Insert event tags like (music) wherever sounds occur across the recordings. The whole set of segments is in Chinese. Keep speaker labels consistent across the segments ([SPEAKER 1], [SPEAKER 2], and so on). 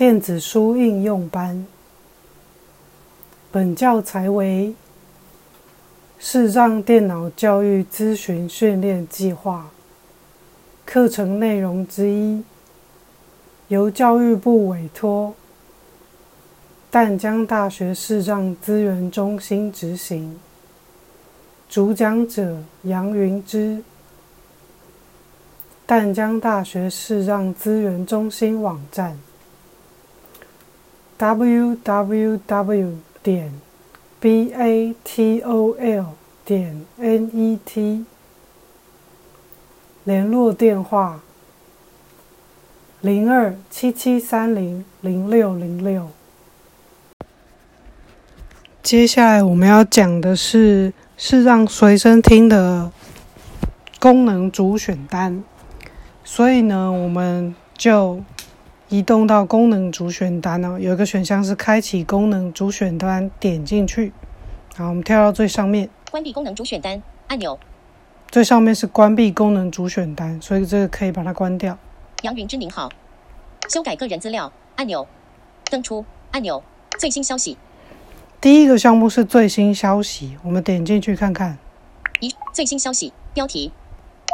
[SPEAKER 1] 电子书应用班。本教材为视障电脑教育咨询训练计划课程内容之一，由教育部委托淡江大学视障资源中心执行。主讲者杨云之。淡江大学视障资源中心网站：www. 点 batol. 点 net。联络电话：零二七七三零零六零六。接下来我们要讲的是视障随身听的功能主选单。所以呢，我们就移动到功能主选单哦，有一个选项是开启功能主选单，点进去。好，我们跳到最上面，
[SPEAKER 2] 关闭功能主选单按钮。
[SPEAKER 1] 最上面是关闭功能主选单，所以这个可以把它关掉。
[SPEAKER 2] 杨云之您好，修改个人资料按钮，登出按钮，最新消息。
[SPEAKER 1] 第一个项目是最新消息，我们点进去看看。
[SPEAKER 2] 一最新消息标题，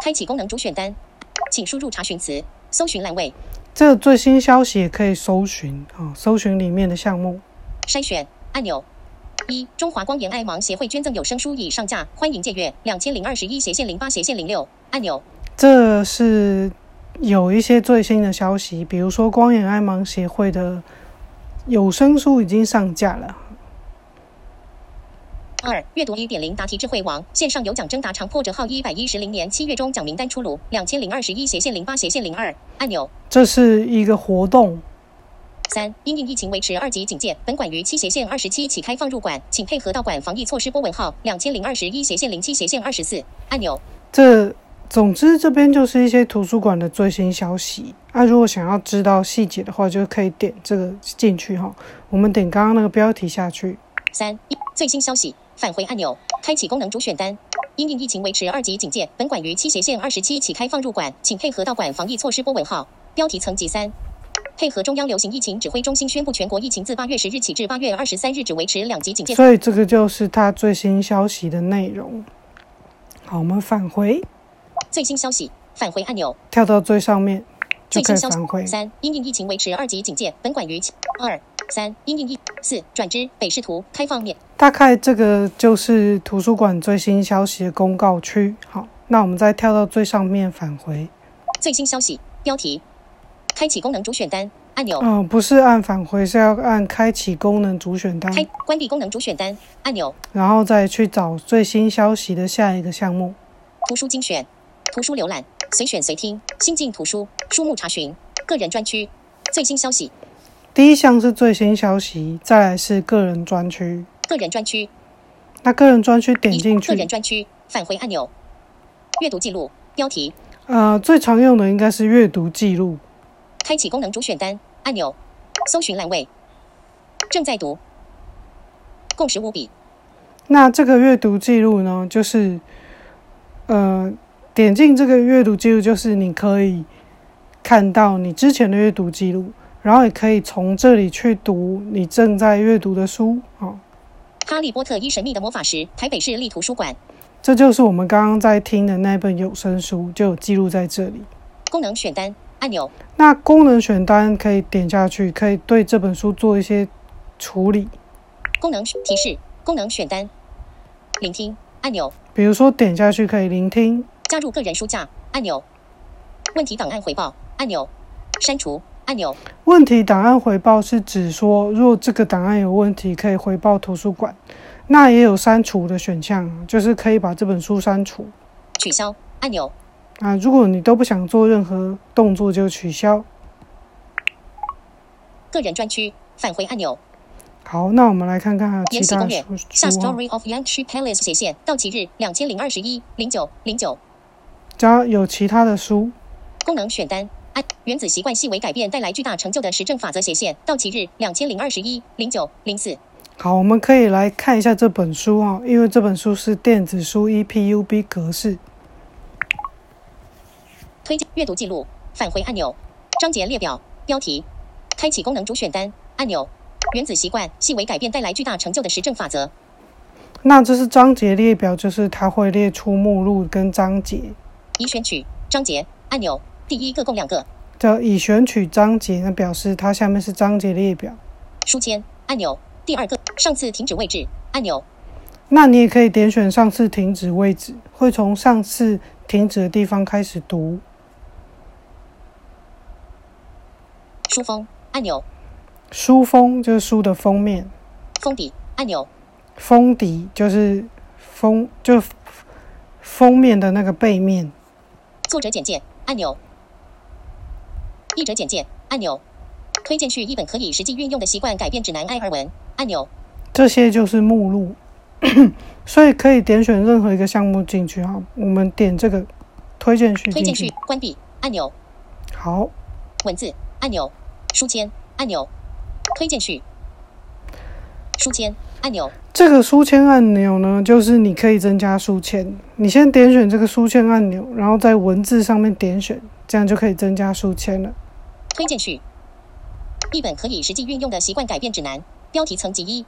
[SPEAKER 2] 开启功能主选单。请输入查询词，搜寻栏位。
[SPEAKER 1] 这个最新消息也可以搜寻啊，搜寻里面的项目。
[SPEAKER 2] 筛选按钮。一，中华光眼爱盲协会捐赠有声书已上架，欢迎借阅。两千零二十一斜线零八斜线零六按钮。
[SPEAKER 1] 这是有一些最新的消息，比如说光眼爱盲协会的有声书已经上架了。
[SPEAKER 2] 二阅读一点零答题智慧王线上有奖征答长破折号一百一十零年七月中奖名单出炉两千零二十一斜线零八斜线零二按钮，
[SPEAKER 1] 这是一个活动。
[SPEAKER 2] 三因应疫情维持二级警戒，本馆于七斜线二十七起开放入馆，请配合道馆防疫措施。波纹号两千零二十一斜线零七斜线二十四按钮。
[SPEAKER 1] 这总之这边就是一些图书馆的最新消息。啊，如果想要知道细节的话，就可以点这个进去哈。我们点刚刚那个标题下去。
[SPEAKER 2] 三最新消息。返回按钮，开启功能主选单。因应疫情维持二级警戒，本馆于七斜线二十七起开放入馆，请配合到馆防疫措施。波纹号标题层级三，配合中央流行疫情指挥中心宣布，全国疫情自八月十日起至八月二十三日止维持两级警戒。
[SPEAKER 1] 所以这个就是它最新消息的内容。好，我们返回
[SPEAKER 2] 最新消息，返回按钮，
[SPEAKER 1] 跳到最上面
[SPEAKER 2] 最新消息。三，因应疫情维持二级警戒，本馆于二。三音应一四转之北视图开放面，
[SPEAKER 1] 大概这个就是图书馆最新消息的公告区。好，那我们再跳到最上面返回
[SPEAKER 2] 最新消息标题，开启功能主选单按钮。
[SPEAKER 1] 嗯，不是按返回，是要按开启功能主选单。
[SPEAKER 2] 开关闭功能主选单按钮，
[SPEAKER 1] 然后再去找最新消息的下一个项目。
[SPEAKER 2] 图书精选、图书浏览、随选随听、新进图书、书目查询、个人专区、最新消息。
[SPEAKER 1] 第一项是最新消息，再来是个人专区。
[SPEAKER 2] 个人专区，
[SPEAKER 1] 那个人专区点进去。
[SPEAKER 2] 个人专区返回按钮，阅读记录标题。
[SPEAKER 1] 呃，最常用的应该是阅读记录。
[SPEAKER 2] 开启功能主选单按钮，搜寻栏位，正在读，共十五笔。
[SPEAKER 1] 那这个阅读记录呢，就是呃，点进这个阅读记录，就是你可以看到你之前的阅读记录。然后也可以从这里去读你正在阅读的书。好，《
[SPEAKER 2] 哈利波特：一神秘的魔法石》，台北市立图书馆。
[SPEAKER 1] 这就是我们刚刚在听的那本有声书，就有记录在这里。
[SPEAKER 2] 功能选单按钮。
[SPEAKER 1] 那功能选单可以点下去，可以对这本书做一些处理。
[SPEAKER 2] 功能提示：功能选单，聆听按钮。
[SPEAKER 1] 比如说点下去可以聆听。
[SPEAKER 2] 加入个人书架按钮。问题档案回报按钮。删除。按钮。
[SPEAKER 1] 问题档案回报是指说，如果这个档案有问题，可以回报图书馆。那也有删除的选项，就是可以把这本书删除。
[SPEAKER 2] 取消按钮。
[SPEAKER 1] 啊，如果你都不想做任何动作，就取消。
[SPEAKER 2] 个人专区返回按钮。
[SPEAKER 1] 好，那我们来看看延禧攻略。
[SPEAKER 2] 下 Story of Yangtze Palace 斜线到期日两千零二十一零九零九。
[SPEAKER 1] 加有其他的书。
[SPEAKER 2] 功能选单。原子习惯细微改变带来巨大成就的实证法则斜线到期日两千零二十一零九零四。
[SPEAKER 1] 好，我们可以来看一下这本书啊，因为这本书是电子书 EPUB 格式。
[SPEAKER 2] 推荐阅读记录返回按钮章节列表标题开启功能主选单按钮。原子习惯，细微改变带来巨大成就的实证法则。
[SPEAKER 1] 那这是章节列表，就是它会列出目录跟章节。
[SPEAKER 2] 已选取章节按钮，第一个共两个。
[SPEAKER 1] 叫已选取章节，那表示它下面是章节列表。
[SPEAKER 2] 书签按钮，第二个上次停止位置按钮。
[SPEAKER 1] 那你也可以点选上次停止位置，会从上次停止的地方开始读。
[SPEAKER 2] 书封按钮，
[SPEAKER 1] 书封就是书的封面。
[SPEAKER 2] 封底按钮，
[SPEAKER 1] 封底就是封就封面的那个背面。
[SPEAKER 2] 作者简介按钮，译者简介按钮，推荐序一本可以实际运用的习惯改变指南艾尔文按钮。
[SPEAKER 1] 这些就是目录，(coughs) 所以可以点选任何一个项目进去哈。我们点这个推荐序
[SPEAKER 2] 推荐
[SPEAKER 1] 去。
[SPEAKER 2] 关闭按钮，
[SPEAKER 1] 好，
[SPEAKER 2] 文字按钮，书签按钮，推荐序，书签按钮，
[SPEAKER 1] 这个书签按钮呢，就是你可以增加书签。你先点选这个书签按钮，然后在文字上面点选，这样就可以增加书签了。
[SPEAKER 2] 推荐序，一本可以实际运用的习惯改变指南，标题层级一，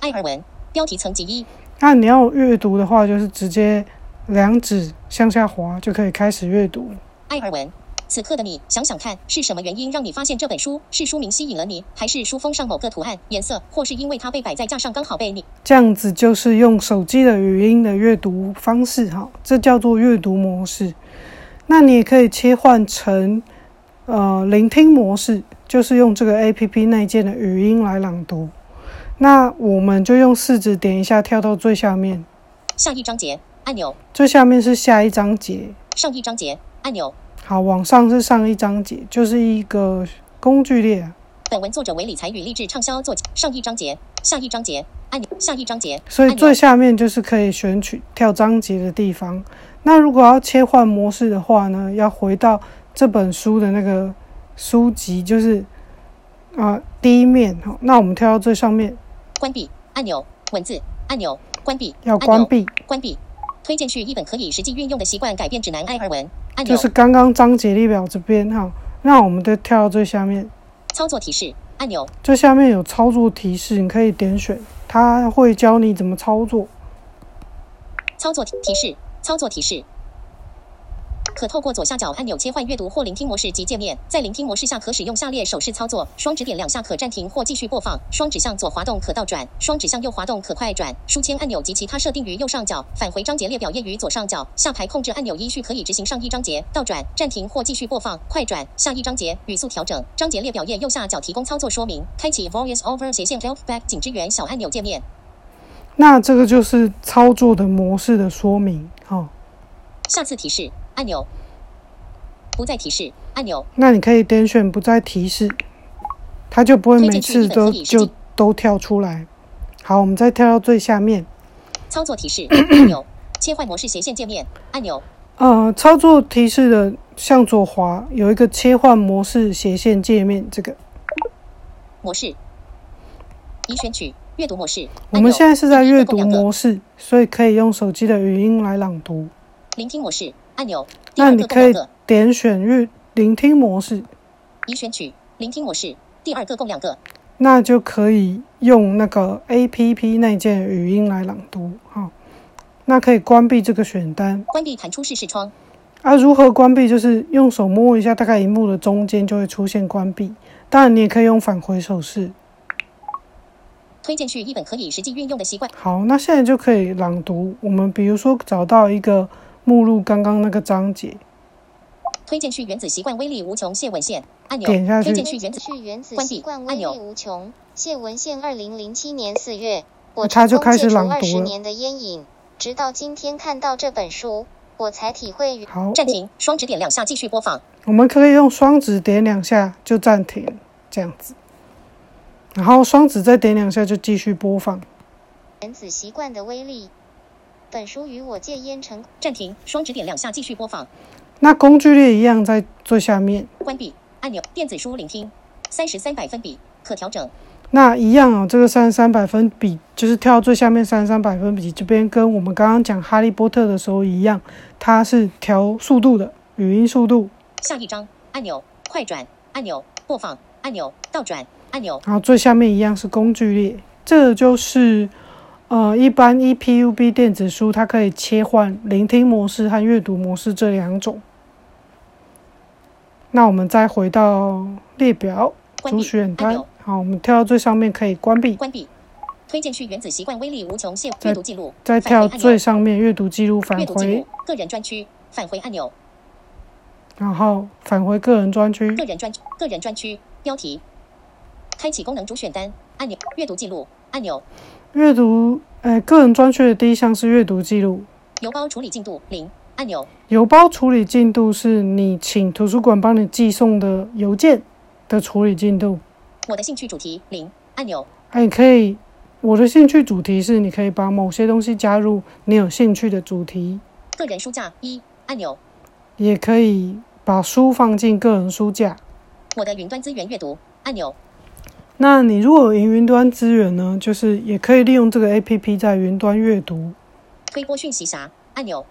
[SPEAKER 2] 艾尔文，标题层级一，
[SPEAKER 1] 那你要阅读的话，就是直接两指向下滑就可以开始阅读。
[SPEAKER 2] 艾尔文。此刻的你，想想看，是什么原因让你发现这本书？是书名吸引了你，还是书封上某个图案、颜色，或是因为它被摆在架上刚好被你？
[SPEAKER 1] 这样子就是用手机的语音的阅读方式，哈，这叫做阅读模式。那你也可以切换成呃聆听模式，就是用这个 A P P 内建的语音来朗读。那我们就用四指点一下，跳到最下面，
[SPEAKER 2] 下一章节按钮，
[SPEAKER 1] 最下面是下一章节。
[SPEAKER 2] 上一章节按钮。
[SPEAKER 1] 好，往上是上一章节，就是一个工具列。
[SPEAKER 2] 本文作者为理财与励志畅销作家。上一章节，下一章节按钮，下一章节。
[SPEAKER 1] 所以最下面就是可以选取跳章节的地方。那如果要切换模式的话呢，要回到这本书的那个书籍，就是啊、第一面。哈，那我们跳到最上面，
[SPEAKER 2] 关闭按钮，文字按钮，关闭
[SPEAKER 1] 要关闭，
[SPEAKER 2] 关闭。推荐是一本可以实际运用的习惯改变指南艾尔文按钮。
[SPEAKER 1] 就是刚刚章节列表这边哈。那我们再跳到最下面，
[SPEAKER 2] 操作提示按钮。
[SPEAKER 1] 这下面有操作提示，你可以点选，它会教你怎么操作。
[SPEAKER 2] 操作提提示，操作提示。可透过左下角按钮切换阅读或聆听模式及界面，在聆听模式下可使用下列手势操作：双指点两下可暂停或继续播放；双指向左滑动可倒转；双指向右滑动可快转。书签按钮及其他设定于右上角，返回章节列表页于左上角。下排控制按钮依序可以执行上一章节倒转、暂停或继续播放、快转。下一章节语速调整。章节列表页右下角提供操作说明。开启 Voice Over 斜线 Help Back 仅支援小按钮界面。
[SPEAKER 1] 那这个就是操作的模式的说明，哈、
[SPEAKER 2] 下次提示按钮。不再提示按钮。
[SPEAKER 1] 那你可以点选不再提示，它就不会每次都就都跳出来。好，我们再跳到最下面，
[SPEAKER 2] 操作提示 (clears throat) 按钮，切换模式斜线界面按钮，
[SPEAKER 1] 呃，操作提示的向左滑有一个切换模式斜线界面，这个
[SPEAKER 2] 模式已选取阅读模式。
[SPEAKER 1] 我们现在是在阅读模式，所以可以用手机的语音来朗读。
[SPEAKER 2] 聆听模式按钮，
[SPEAKER 1] 那你可以点选阅聆听模式，
[SPEAKER 2] 已选取聆听模式，第二个共两个
[SPEAKER 1] 那就可以用那个 A P P 内建的语音来朗读。哈，那可以关闭这个选单。
[SPEAKER 2] 关闭弹出式视窗，
[SPEAKER 1] 啊，如何关闭？就是用手摸一下，大概荧幕的中间就会出现关闭。当然，你也可以用返回手势。
[SPEAKER 2] 推荐序一本可以实际运用的习惯。
[SPEAKER 1] 好，那现在就可以朗读。我们比如说找到一个目录，刚刚那个章节，
[SPEAKER 2] 推荐去原子习惯威力无穷谢文献按钮，
[SPEAKER 1] 点下去
[SPEAKER 2] 推荐去原子
[SPEAKER 3] 去原子
[SPEAKER 2] 关闭
[SPEAKER 3] 习惯威力无穷。谢文献，二零零七年四月，我
[SPEAKER 1] 他就
[SPEAKER 3] 成功戒除
[SPEAKER 1] 开始朗读了
[SPEAKER 3] 二十年的烟瘾，直到今天看到这本书，我才体会与
[SPEAKER 1] 好，
[SPEAKER 2] 暂停，双指点两下继续播放。
[SPEAKER 1] 我们可以用双指点两下就暂停，这样子，然后双指再点两下就继续播放。
[SPEAKER 3] 原子习惯的威力。本书与我戒烟成
[SPEAKER 2] 暂停，双指点两下继续播放。
[SPEAKER 1] 那工具列一样在最下面，
[SPEAKER 2] 关闭按钮，电子书聆听，三十三百分比可调整。
[SPEAKER 1] 那一样哦，这个三十三百分比就是跳到最下面三十三百分比这边，跟我们刚刚讲哈利波特的时候一样，它是调速度的，语音速度。
[SPEAKER 2] 下一张按钮，快转按钮，播放按钮，倒转按钮，
[SPEAKER 1] 然后最下面一样是工具列，这个就是呃一般 EPUB 电子书它可以切换聆听模式和阅读模式这两种。那我们再回到列表主选单，好，我们跳到最上面可以关闭，
[SPEAKER 2] 关闭。推荐序原子习惯威力无穷，阅读记录，
[SPEAKER 1] 再跳最上面阅读记录返回。
[SPEAKER 2] 个人专区，返回按钮，
[SPEAKER 1] 然后返回个人专区。
[SPEAKER 2] 个，人专个人专区标题，开启功能主选单按钮，阅读记录按钮，
[SPEAKER 1] 阅读呃个人专区的第一项是阅读记录，
[SPEAKER 2] 邮包处理进度零按钮，
[SPEAKER 1] 邮包处理进度是你请图书馆帮你寄送的邮件的处理进度。
[SPEAKER 2] 我的兴趣主题零按钮，
[SPEAKER 1] 哎，你可以，我的兴趣主题是你可以把某些东西加入你有兴趣的主题，
[SPEAKER 2] 个人书架一按钮，
[SPEAKER 1] 也可以把书放进个人书架。
[SPEAKER 2] 我的云端资源阅读按钮，
[SPEAKER 1] 那你如果有云云端资源呢，就是也可以利用这个 A P P 在云端阅读。
[SPEAKER 2] 推播讯息啥按钮，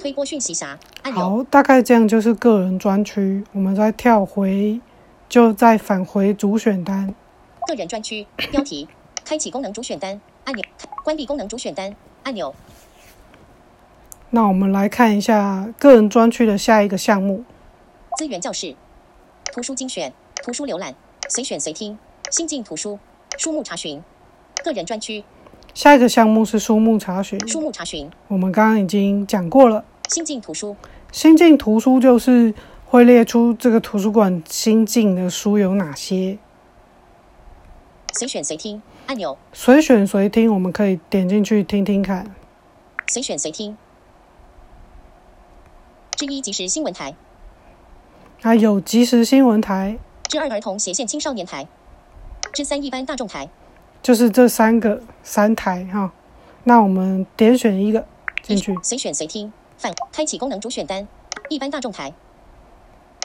[SPEAKER 2] 推播讯息啥按钮，
[SPEAKER 1] 好，大概这样就是个人专区。我们再跳回，就再返回主选单。
[SPEAKER 2] 个人专区标题，开启功能主选单按钮，关闭功能主选单按钮，
[SPEAKER 1] 那我们来看一下个人专区的下一个项目。
[SPEAKER 2] 资源教室，图书精选，图书浏览，随选随听，新进图书，书目查询，个人专区，
[SPEAKER 1] 下一个项目是书目查询，
[SPEAKER 2] 书目查询，
[SPEAKER 1] 我们刚刚已经讲过了。
[SPEAKER 2] 新进图书，
[SPEAKER 1] 新进图书就是会列出这个图书馆新进的书有哪些，
[SPEAKER 2] 随选随听？按钮，
[SPEAKER 1] 随选随听，我们可以点进去听听看。
[SPEAKER 2] 随选随听。之一即时新闻台，
[SPEAKER 1] 还有即时新闻台，
[SPEAKER 2] 之二儿童斜线青少年台，之三一般大众台，
[SPEAKER 1] 就是这三个三台哈。那我们点选一个进去，
[SPEAKER 2] 随选随听，反开启功能主选单，一般大众台，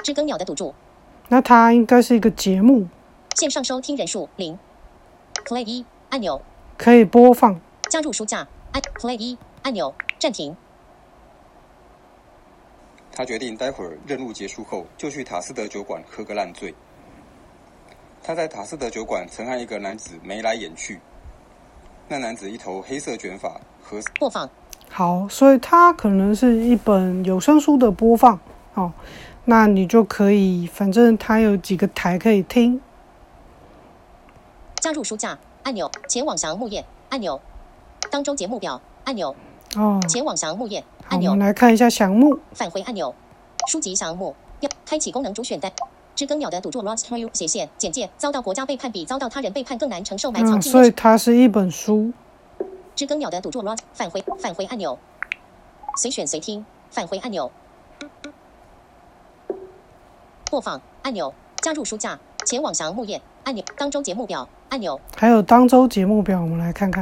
[SPEAKER 2] 知更鸟的赌注，
[SPEAKER 1] 那它应该是一个节目，
[SPEAKER 2] 线上收听人数零，Play 一按钮，
[SPEAKER 1] 可以播放。
[SPEAKER 2] 加入书架。按 Play 一按钮，暂停。
[SPEAKER 4] 他决定待会儿任务结束后就去塔斯德酒馆喝个烂醉。他在塔斯德酒馆曾和一个男子眉来眼去，那男子一头黑色卷发和
[SPEAKER 2] 播放
[SPEAKER 1] 好，所以它可能是一本有声书的播放哦。那你就可以，反正它有几个台可以听。
[SPEAKER 2] 加入书架按钮，前往详木页按钮，当周节目表按钮，
[SPEAKER 1] 哦，
[SPEAKER 2] 前往详木页按钮我
[SPEAKER 1] 们，来看一下详目。
[SPEAKER 2] 返回按钮，书籍详目标，开启功能主选单。知更鸟的赌注 Lost Trail 斜线简介遭到国家背叛比遭到他人背叛更难承受埋藏
[SPEAKER 1] 嗯，
[SPEAKER 2] 纪
[SPEAKER 1] 所以。它是一本书。
[SPEAKER 2] 知更鸟的赌注 Lost 返回返回按钮，随选随听返回按钮，播放按钮，加入书架前往详目页按钮，当周节目表按钮，
[SPEAKER 1] 还有当周节目表，我们来看看。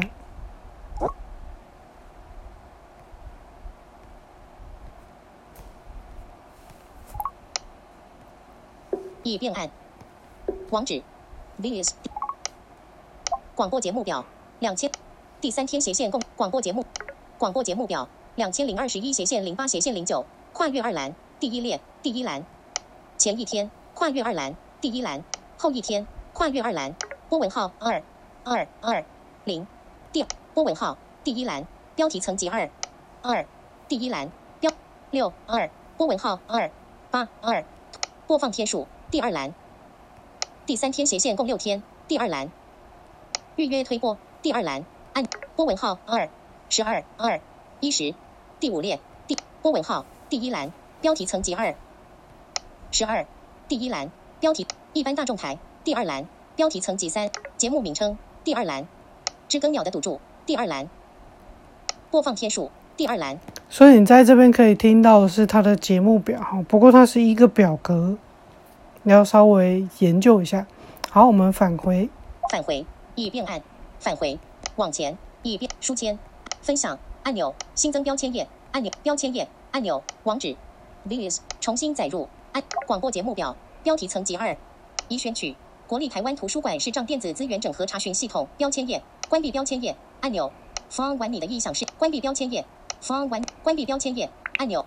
[SPEAKER 2] 已变暗。网址。：this 广播节目表。两千。第三天斜线共。广播节目。广播节目表。两千零二十一斜线零八斜线零九。跨越二栏。第一列。第一栏。前一天。跨越二栏。第一栏。后一天。跨越二栏。波纹号。二。二。二。零。第波纹号。第一栏。标题层级二。二。第一栏。标。六。二。波纹号。二。八。二。播放天数。第二栏，第三天斜线共六天，第二栏，预约推播。第二栏，按。波纹号。二。十二。二。一十，第五列。第。波纹号。第一栏。标题层级二。十二。第一栏。标题。一般大众台。第二栏。标题层级三。节目名称。第二栏。知更鸟的赌注。第二栏。播放天数。第二栏。
[SPEAKER 1] 所以你在这边可以听到的是它的节目表，不过它是一个表格，你要稍微研究一下。好，我们返回。
[SPEAKER 2] 返回已变暗，返回往前已变书签分享按钮新增标签页按钮标签页按钮网址 this 重新载入按广播节目表标题层级二已选取国立台湾图书馆视障电子资源整合查询系统标签页关闭标签页按钮放完你的意想是关闭标签页放完关闭标签页按钮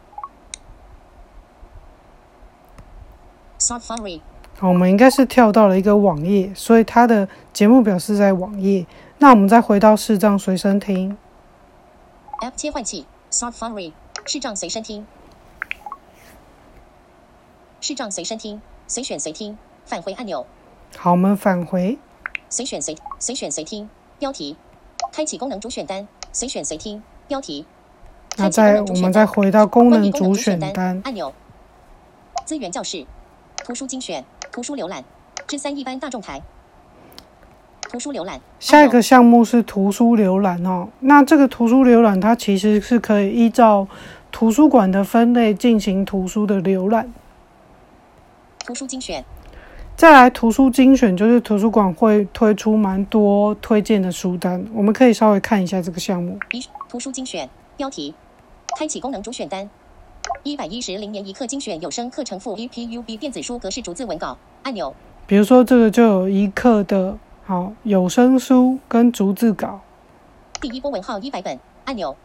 [SPEAKER 2] Safari
[SPEAKER 1] 好，我们应该是跳到了一个网页，所以它的节目表是在网页。那我们再回到视障随身听。
[SPEAKER 2] App 切换器，Safari，视障随身听，视障随身听，随选随听，返回按钮，
[SPEAKER 1] 好，我们返回。
[SPEAKER 2] 随选随随选随听，标题，开启功能主选单，随选随听，标题。
[SPEAKER 1] 那再我们再回到功能主选
[SPEAKER 2] 单。
[SPEAKER 1] 单。
[SPEAKER 2] 按钮，资源教室，图书精选，图书浏览，之三一般大众台，图书浏览。
[SPEAKER 1] 下一个项目是图书浏览哦。那这个图书浏览它其实是可以依照图书馆的分类进行图书的浏览。
[SPEAKER 2] 图书精选，
[SPEAKER 1] 再来图书精选，就是图书馆会推出蛮多推荐的书单，我们可以稍微看一下这个项目。
[SPEAKER 2] 一图书精选，标题，开启功能主选单，一百一十零年一课精选有声课程附 EPUB 电子书格式逐字文稿按钮，
[SPEAKER 1] 比如说这个就有一课的好有声书跟逐字稿，
[SPEAKER 2] 第一波文号一百本按钮，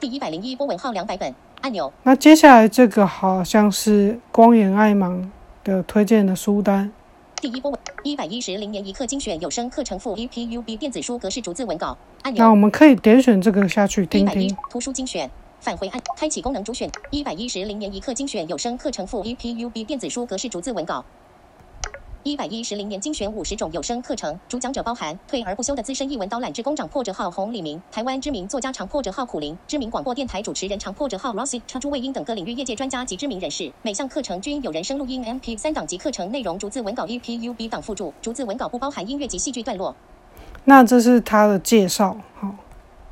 [SPEAKER 2] 第一百零一波文号两百本按钮，
[SPEAKER 1] 那接下来这个好像是光眼爱盲的推荐的书单，
[SPEAKER 2] 第一波文一百一十零年一课精选有声课程附 EPUB 电子书格式逐字文稿按钮。
[SPEAKER 1] 那我们可以点选这个下去听听。
[SPEAKER 2] 图书精选，返回按开启功能主选。一百一十零年一课精选有声课程附 EPUB 电子书格式逐字文稿。一百一十零年精选五十种有声课程，主讲者包含退而不休的资深译文导览之工长破折号洪李明，台湾知名作家长破折号苦林，知名广播电台主持人长破折号 Rossi，插朱卫英等各领域业界专家及知名人士。每项课程均有人声录音 MP 三档及课程内容逐字文稿 EPUB 档附注，逐字文稿不包含音乐及戏剧段落。
[SPEAKER 1] 那这是他的介绍。好，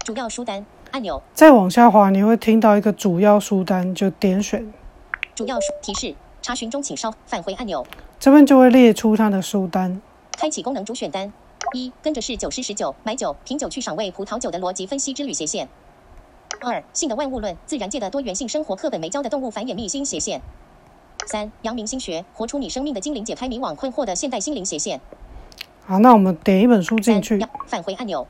[SPEAKER 2] 主要书单按钮，
[SPEAKER 1] 再往下滑，你会听到一个主要书单，就点选，
[SPEAKER 2] 主要书提示，查询中请稍返回按钮。
[SPEAKER 1] 这边就会列出它的书单。
[SPEAKER 2] 开启功能主选单。一，跟着是九十十九买酒品酒去赏味葡萄酒的逻辑分析之旅斜线。二，性的万物论，自然界的多元性生活课本没教的动物繁衍秘辛斜线。三，阳明心学，活出你生命的精灵，解开迷惘困惑的现代心灵斜线。
[SPEAKER 1] 好，那我们点一本书进去，
[SPEAKER 2] 要返回按钮。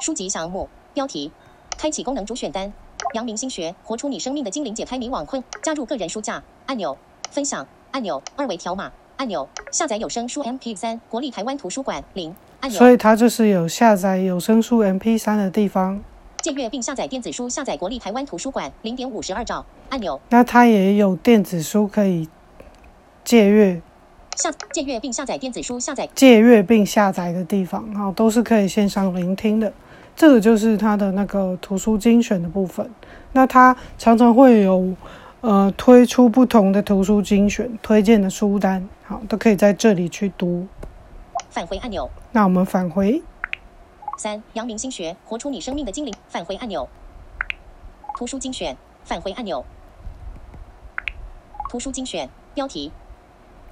[SPEAKER 2] 书籍项目标题，开启功能主选单。阳明心学，活出你生命的精灵，解开迷惘困，加入个人书架。按钮，分享。按钮，二维条码。按钮，下载有声书 MP 三，国立台湾图书馆。零。按钮。
[SPEAKER 1] 所以它就是有下载有声书 MP 三的地方。
[SPEAKER 2] 借阅并下载电子书，下载国立台湾图书馆。零点五十二兆。按钮，
[SPEAKER 1] 那它也有电子书可以借阅、
[SPEAKER 2] 下借阅并下载电子书，下载。
[SPEAKER 1] 借阅并下载的地方，哈，都是可以线上聆听的。这个就是它的那个图书精选的部分。那它常常会有呃推出不同的图书精选推荐的书单，好，都可以在这里去读。
[SPEAKER 2] 返回按钮。
[SPEAKER 1] 那我们返回，
[SPEAKER 2] 三阳明心学，活出你生命的精灵，返回按钮。图书精选，返回按钮。图书精选标题，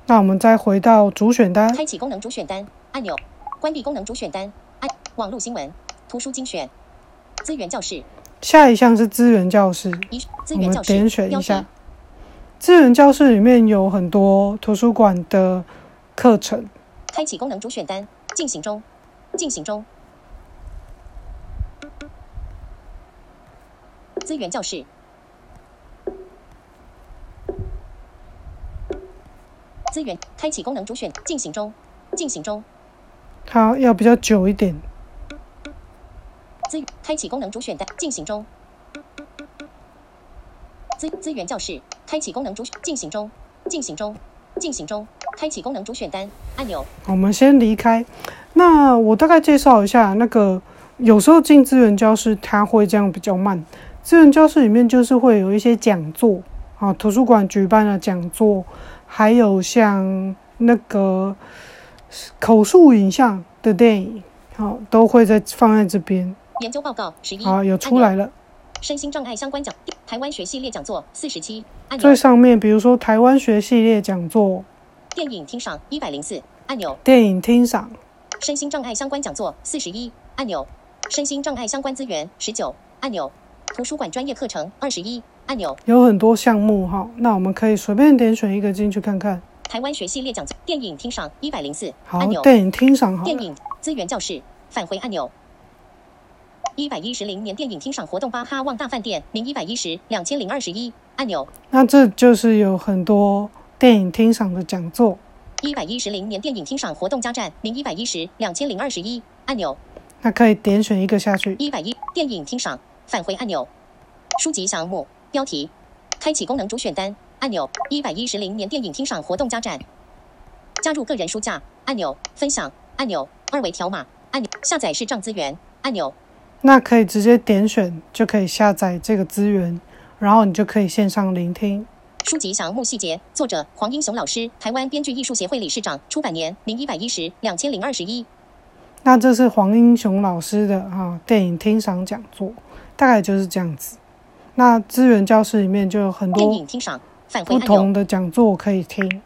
[SPEAKER 1] 那我们再回到主选单，
[SPEAKER 2] 开启功能主选单按钮，关闭功能主选单按网络新闻，图书精选，资源教室。
[SPEAKER 1] 下一项是资源教室。
[SPEAKER 2] 资源教室
[SPEAKER 1] 点选一下，资源教室里面有很多图书馆的课程，
[SPEAKER 2] 开启功能主选单，进行中，进行中。资源教室，资源开启功能主选，进行中，进行中。
[SPEAKER 1] 它要比较久一点。
[SPEAKER 2] 资开启功能主选单，进行中。资资源教室，开启功能主进行中，进行中，进行中。开启功能主选单按钮，
[SPEAKER 1] 我们先离开。那我大概介绍一下，那个有时候进资源教室，它会这样比较慢。资源教室里面就是会有一些讲座，啊，图书馆举办的讲座，还有像那个口述影像的电影，好、都会在放在这边。
[SPEAKER 2] 研究报告十一，
[SPEAKER 1] 啊，有出来
[SPEAKER 2] 了。身心障碍相关讲，台湾学系列讲座四十七按钮
[SPEAKER 1] 最，上面，比如说台湾学系列讲座、
[SPEAKER 2] 电影听赏一百零四按钮，
[SPEAKER 1] 电影听赏，
[SPEAKER 2] 身心障碍相关讲座四十一按钮，身心障碍相关资源十九按钮，图书馆专业课程二十一按钮，
[SPEAKER 1] 有很多项目哈。那我们可以随便点选一个进去看看。
[SPEAKER 2] 台湾学系列讲座电影听赏一百零四
[SPEAKER 1] 好
[SPEAKER 2] 按钮，，
[SPEAKER 1] 电影听赏好。
[SPEAKER 2] 电影资源教室返回按钮。一百一十零年电影听赏活动巴哈旺大饭店零一百一十两千零二十一按钮，
[SPEAKER 1] 那这就是有很多电影听赏的讲座，
[SPEAKER 2] 一百一十零年电影听赏活动加站零一百一十两千零二十一按钮，
[SPEAKER 1] 那可以点选一个下去。
[SPEAKER 2] 一百一电影听赏返回按钮，书籍项目标题，开启功能主选单按钮，一百一十零年电影听赏活动加站，加入个人书架按钮，分享按钮，二维条码按钮，下载视障资源按钮，
[SPEAKER 1] 那可以直接点选就可以下载这个资源，然后你就可以线上聆听。
[SPEAKER 2] 书籍项目细节，作者黄英雄老师，台湾编剧艺术协会理事长，出版年零一百一十两千零二十一。
[SPEAKER 1] 那这是黄英雄老师的啊、电影听赏讲座，大概就是这样子。那资源教室里面就有很多
[SPEAKER 2] 电
[SPEAKER 1] 多
[SPEAKER 2] 影听赏
[SPEAKER 1] 不同，的讲座可以听。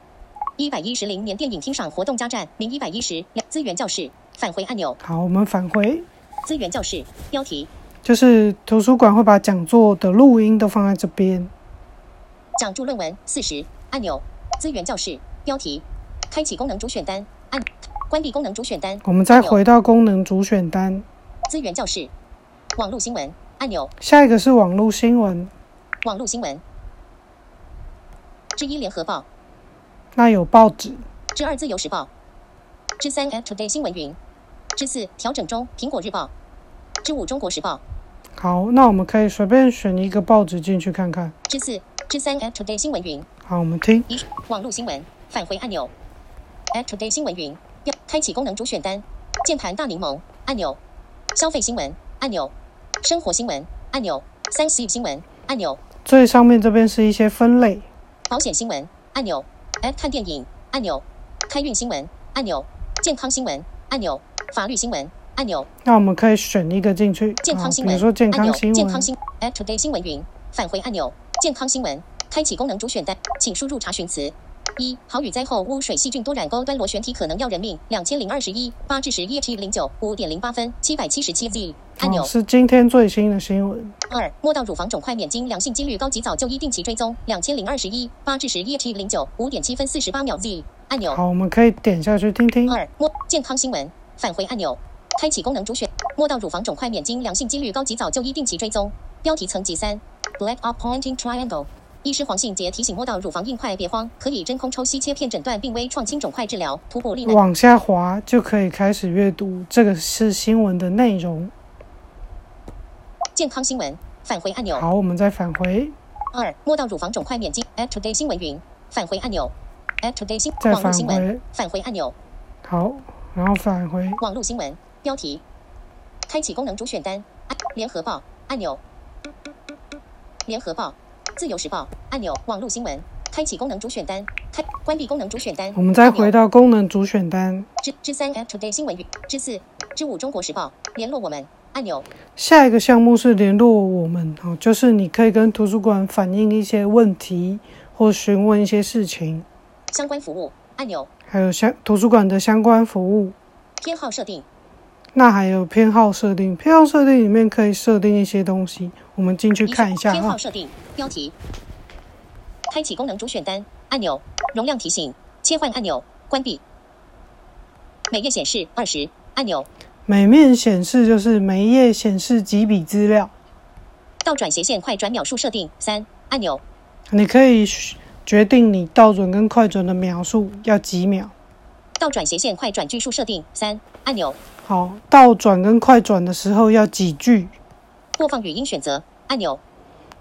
[SPEAKER 2] 一百一十零年电影听赏活动加站零一百一十两资源教室返回按钮，
[SPEAKER 1] 好，我们返回，
[SPEAKER 2] 资源教室标题，
[SPEAKER 1] 就是图书馆会把讲座的录音都放在这边。
[SPEAKER 2] 讲注论文四十按钮，资源教室标题，开启功能主选单按，关闭功能主选单，
[SPEAKER 1] 我们再回到功能主选单，
[SPEAKER 2] 资源教室，网络新闻按钮，
[SPEAKER 1] 下一个是网络新闻，
[SPEAKER 2] 网络新闻，之一联合报，
[SPEAKER 1] 那有报纸，
[SPEAKER 2] 之二自由时报，之三 Today 新闻云，之四调整中苹果日报，之五中国时报，
[SPEAKER 1] 好，那我们可以随便选一个报纸进去看看。
[SPEAKER 2] 之四之三 App Today 新闻云，
[SPEAKER 1] 好，我们听。
[SPEAKER 2] 一网络新闻返回按钮，App Today 新闻云标开启功能主选单，键盘大柠檬按钮，消费新闻按钮，生活新闻按钮，三 C 新闻按钮，
[SPEAKER 1] 最上面这边是一些分类，
[SPEAKER 2] 保险新闻按钮，App 看电影按钮，开运新闻按钮，健康新闻按钮，法律新闻按钮，
[SPEAKER 1] 那我们可以选一个进去。
[SPEAKER 2] 健康新闻
[SPEAKER 1] 好比如说健康新闻，
[SPEAKER 2] 健康新 Today 新闻云返回按钮，健康新闻开启功能主选单，请输入查询词。一豪雨灾后污水细菌多染钩端螺旋体可能要人命，两千零二十一八至十一 T 零九五点零八分七百七十七 Z 按钮
[SPEAKER 1] 好。是今天最新的新闻。
[SPEAKER 2] 二摸到乳房肿块免经良性几率高，及早就医定期追踪，两千零二十一八至十一 T 零九五点七分四十八秒 Z 按钮。
[SPEAKER 1] 好，我们可以点下去听听。
[SPEAKER 2] 二摸健康新闻返回按钮，开启功能主选，摸到乳房肿块免经良性几率高，及早就医定期追踪。标题层级三，Black Up Pointing Triangle。医师黄信杰提醒：摸到乳房硬块别慌，可以真空抽吸切片诊断并微创清肿块治疗，突破力。
[SPEAKER 1] 往下滑就可以开始阅读，这个是新闻的内容。
[SPEAKER 2] 健康新闻返回按钮。
[SPEAKER 1] 好，我们再返回，
[SPEAKER 2] 二摸到乳房肿块免经 App Today 新闻云返回按钮，App Today 新网络新闻
[SPEAKER 1] 回，
[SPEAKER 2] 返回按钮。
[SPEAKER 1] 好，然后返回，
[SPEAKER 2] 网络新闻标题，开启功能主选单，按联合报按钮，联合报、自由时报按钮，网络新闻，开启功能主选单，开关闭功能主选单。
[SPEAKER 1] 我们再回到功能主选单，
[SPEAKER 2] 之之三 Today 新闻与，之四之五中国时报联络我们按钮，
[SPEAKER 1] 下一个项目是联络我们，哦，就是你可以跟图书馆反映一些问题或询问一些事情，
[SPEAKER 2] 相关服务按钮，
[SPEAKER 1] 还有相图书馆的相关服务。
[SPEAKER 2] 偏好设定。
[SPEAKER 1] 那还有偏好设定，偏好设定里面可以设定一些东西，我们进去看一下啊。
[SPEAKER 2] 偏好设定标题，开启功能主选单。按钮，容量提醒。切换按钮。关闭，每页显示二十。按钮。
[SPEAKER 1] 每面显示就是每一页显示几笔资料，
[SPEAKER 2] 倒转斜线快转秒数设定。三。按钮，
[SPEAKER 1] 你可以选决定你倒转跟快转的秒数要几秒。
[SPEAKER 2] 倒转斜线快转句数设定。三按钮，
[SPEAKER 1] 好，倒转跟快转的时候要几句。
[SPEAKER 2] 播放语音选择。按钮，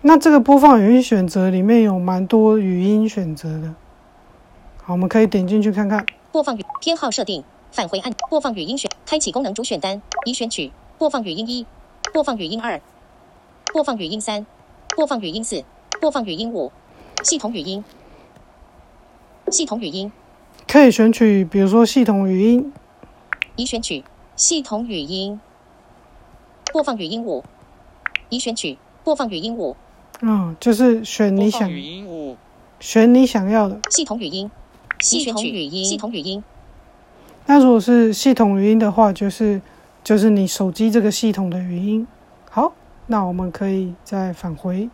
[SPEAKER 1] 那这个播放语音选择里面有蛮多语音选择的。好，我们可以点进去看看。
[SPEAKER 2] 播放语偏好设定。返回按播放语音选开启功能主选单。已选取。播放语音一，播放语音二，播放语音三，播放语音四，播放语音五，系统语音，系统语音。
[SPEAKER 1] 可以选取，比如说系统语音，
[SPEAKER 2] 已选取。系统语音，播放语音五，已选取。播放语音五，
[SPEAKER 1] 嗯，就是选你想
[SPEAKER 5] 播放语音五，
[SPEAKER 1] 选你想要的。
[SPEAKER 2] 系统语音，系统语音，系统语音，
[SPEAKER 1] 那如果是系统语音的话，就是就是你手机这个系统的语音。好，那我们可以再返回。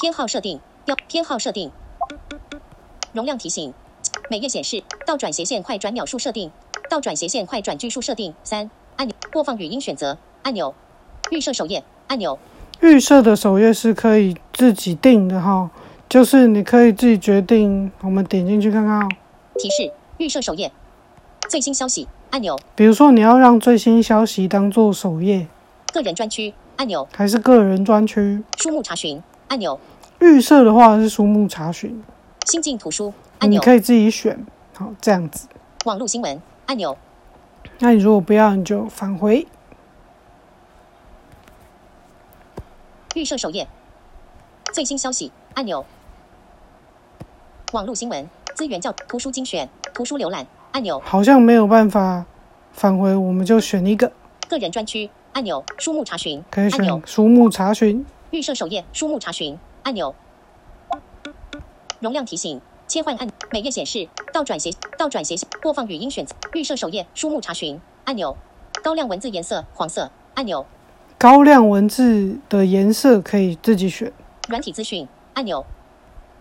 [SPEAKER 2] 偏好设定标偏好设定，容量提醒，每页显示倒转斜线快转秒数设定，倒转斜线快转句数设定三按钮，播放语音选择按钮，预设首页按钮，
[SPEAKER 1] 预设的首页是可以自己定的哈，就是你可以自己决定。我们点进去看看哦。
[SPEAKER 2] 提示：预设首页。最新消息按钮。
[SPEAKER 1] 比如说，你要让最新消息当做首页。
[SPEAKER 2] 个人专区按钮。
[SPEAKER 1] 还是个人专区。
[SPEAKER 2] 书目查询按钮。
[SPEAKER 1] 预设的话是书目查询。
[SPEAKER 2] 新进图书按钮。
[SPEAKER 1] 你可以自己选。好，这样子。
[SPEAKER 2] 网络新闻按钮。
[SPEAKER 1] 那你如果不要，你就返回。
[SPEAKER 2] 预设首页。最新消息按钮。网络新闻资源较图书精选图书浏览按钮。
[SPEAKER 1] 好像没有办法返回，我们就选一个。
[SPEAKER 2] 个人专区按钮。书目查询
[SPEAKER 1] 可以选书目查询。
[SPEAKER 2] 预设首页书目查询按钮。容量提醒切换按每页显示倒转斜倒转斜播放语音选择预设首页书目查询按钮。高亮文字颜色黄色按钮。
[SPEAKER 1] 高亮文字的颜色可以自己选。
[SPEAKER 2] 软体资讯按钮。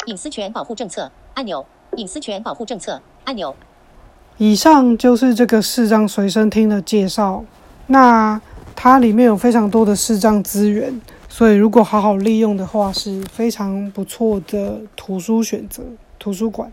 [SPEAKER 2] 隐私权保护政策按钮。隐私权保护政策按钮。
[SPEAKER 1] 以上就是这个视障随身听的介绍。那它里面有非常多的视障资源，所以如果好好利用的话，是非常不错的图书选择。图书馆。